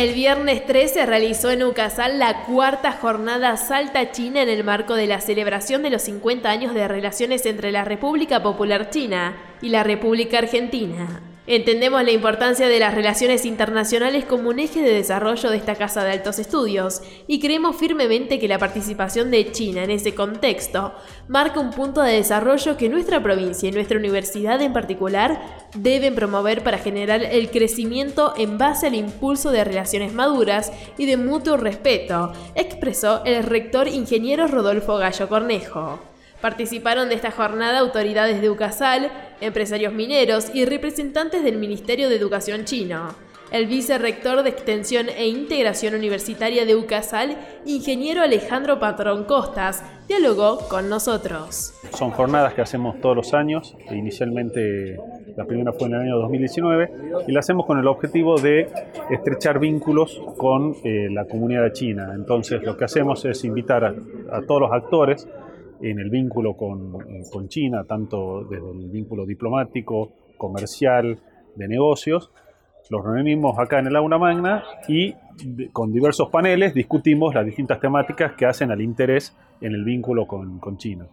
El viernes 13 se realizó en Ucasal la cuarta jornada Salta China en el marco de la celebración de los 50 años de relaciones entre la República Popular China y la República Argentina. Entendemos la importancia de las relaciones internacionales como un eje de desarrollo de esta Casa de Altos Estudios y creemos firmemente que la participación de China en ese contexto marca un punto de desarrollo que nuestra provincia y nuestra universidad en particular deben promover para generar el crecimiento en base al impulso de relaciones maduras y de mutuo respeto, expresó el rector ingeniero Rodolfo Gallo Cornejo. Participaron de esta jornada autoridades de UCASAL, empresarios mineros y representantes del Ministerio de Educación chino. El vicerrector de Extensión e Integración Universitaria de UCASAL, ingeniero Alejandro Patrón Costas, dialogó con nosotros. Son jornadas que hacemos todos los años, inicialmente la primera fue en el año 2019, y la hacemos con el objetivo de estrechar vínculos con eh, la comunidad china. Entonces lo que hacemos es invitar a todos los actores, en el vínculo con, eh, con China, tanto desde el vínculo diplomático, comercial, de negocios. Los reunimos acá en el aula magna y con diversos paneles discutimos las distintas temáticas que hacen al interés en el vínculo con, China.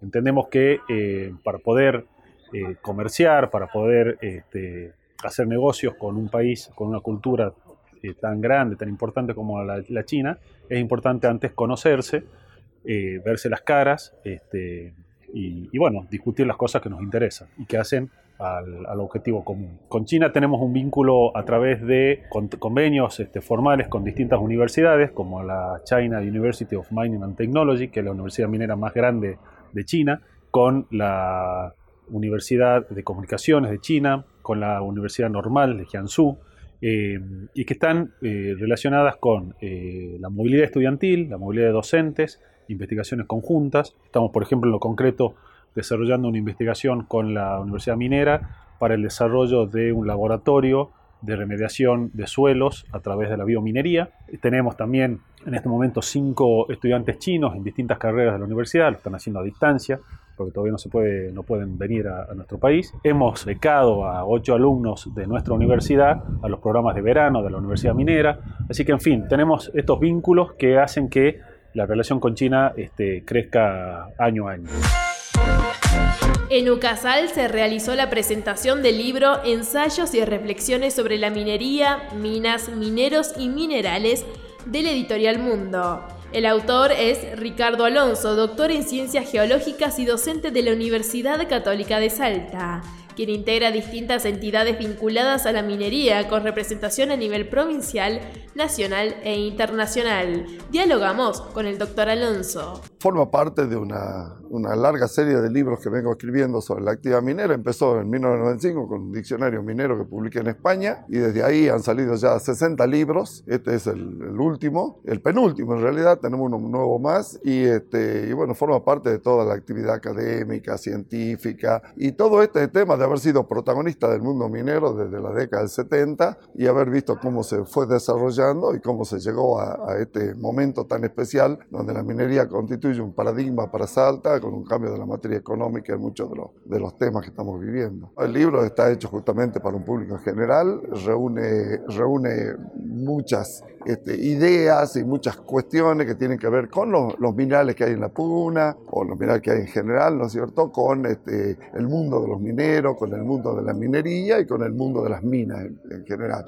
Entendemos que eh, para poder eh, comerciar, para poder este, hacer negocios con un país, con una cultura tan grande, tan importante como la China, es importante antes conocerse, eh, verse las caras este, y, bueno, discutir las cosas que nos interesan y que hacen al, objetivo común. Con China tenemos un vínculo a través de convenios este, formales con distintas universidades, como la China University of Mining and Technology, que es la universidad minera más grande de China, con la Universidad de Comunicaciones de China, con la Universidad Normal de Jiangsu, eh, y que están eh, relacionadas con la movilidad estudiantil, la movilidad de docentes, investigaciones conjuntas. Estamos, por ejemplo, en lo concreto, desarrollando una investigación con la Universidad Minera para el desarrollo de un laboratorio de remediación de suelos a través de la biominería. Tenemos también en este momento cinco estudiantes chinos en distintas carreras de la universidad, lo están haciendo a distancia, porque todavía no, se no pueden venir a, a, nuestro país. Hemos becado a ocho alumnos de nuestra universidad a los programas de verano de la Universidad Minera. Así que, en fin, tenemos estos vínculos que hacen que la relación con China este, crezca año a año. En Ucasal se realizó la presentación del libro Ensayos y reflexiones sobre la minería, minas, mineros y minerales del editorial Mundo. El autor es Ricardo Alonso, doctor en ciencias geológicas y docente de la Universidad Católica de Salta quien integra distintas entidades vinculadas a la minería con representación a nivel provincial, nacional e internacional. Dialogamos con el doctor Alonso. Forma parte de una, una larga serie de libros que vengo escribiendo sobre la actividad minera. Empezó en 1995 con un diccionario minero que publiqué en España y desde ahí han salido ya 60 libros. Este es el, último, el penúltimo en realidad, tenemos uno nuevo más y, este, y bueno, forma parte de toda la actividad académica, científica y todo este tema de haber sido protagonista del mundo minero desde la década del 70 y haber visto cómo se fue desarrollando y cómo se llegó a, este momento tan especial donde la minería constituye un paradigma para Salta con un cambio de la materia económica en muchos de los, de los temas que estamos viviendo. El libro está hecho justamente para un público en general, reúne, reúne muchas este, ideas y muchas cuestiones que tienen que ver con los, minerales que hay en la puna o los minerales que hay en general, ¿no es cierto?, con este, el mundo de los mineros, con el mundo de la minería y con el mundo de las minas en, general.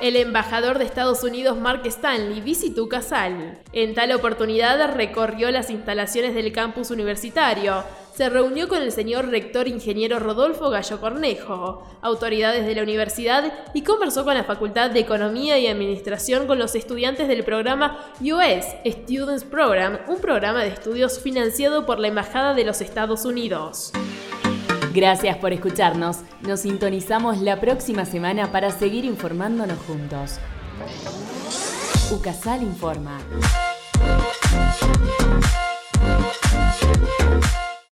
El embajador de Estados Unidos, Mark Stanley, visitó Casal. En tal oportunidad recorrió las instalaciones del campus universitario, se reunió con el señor rector ingeniero Rodolfo Gallo Cornejo, autoridades de la universidad y conversó con la Facultad de Economía y Administración con los estudiantes del programa US Students Program, un programa de estudios financiado por la Embajada de los Estados Unidos. Gracias por escucharnos. Nos sintonizamos la próxima semana para seguir informándonos juntos. UCASAL informa.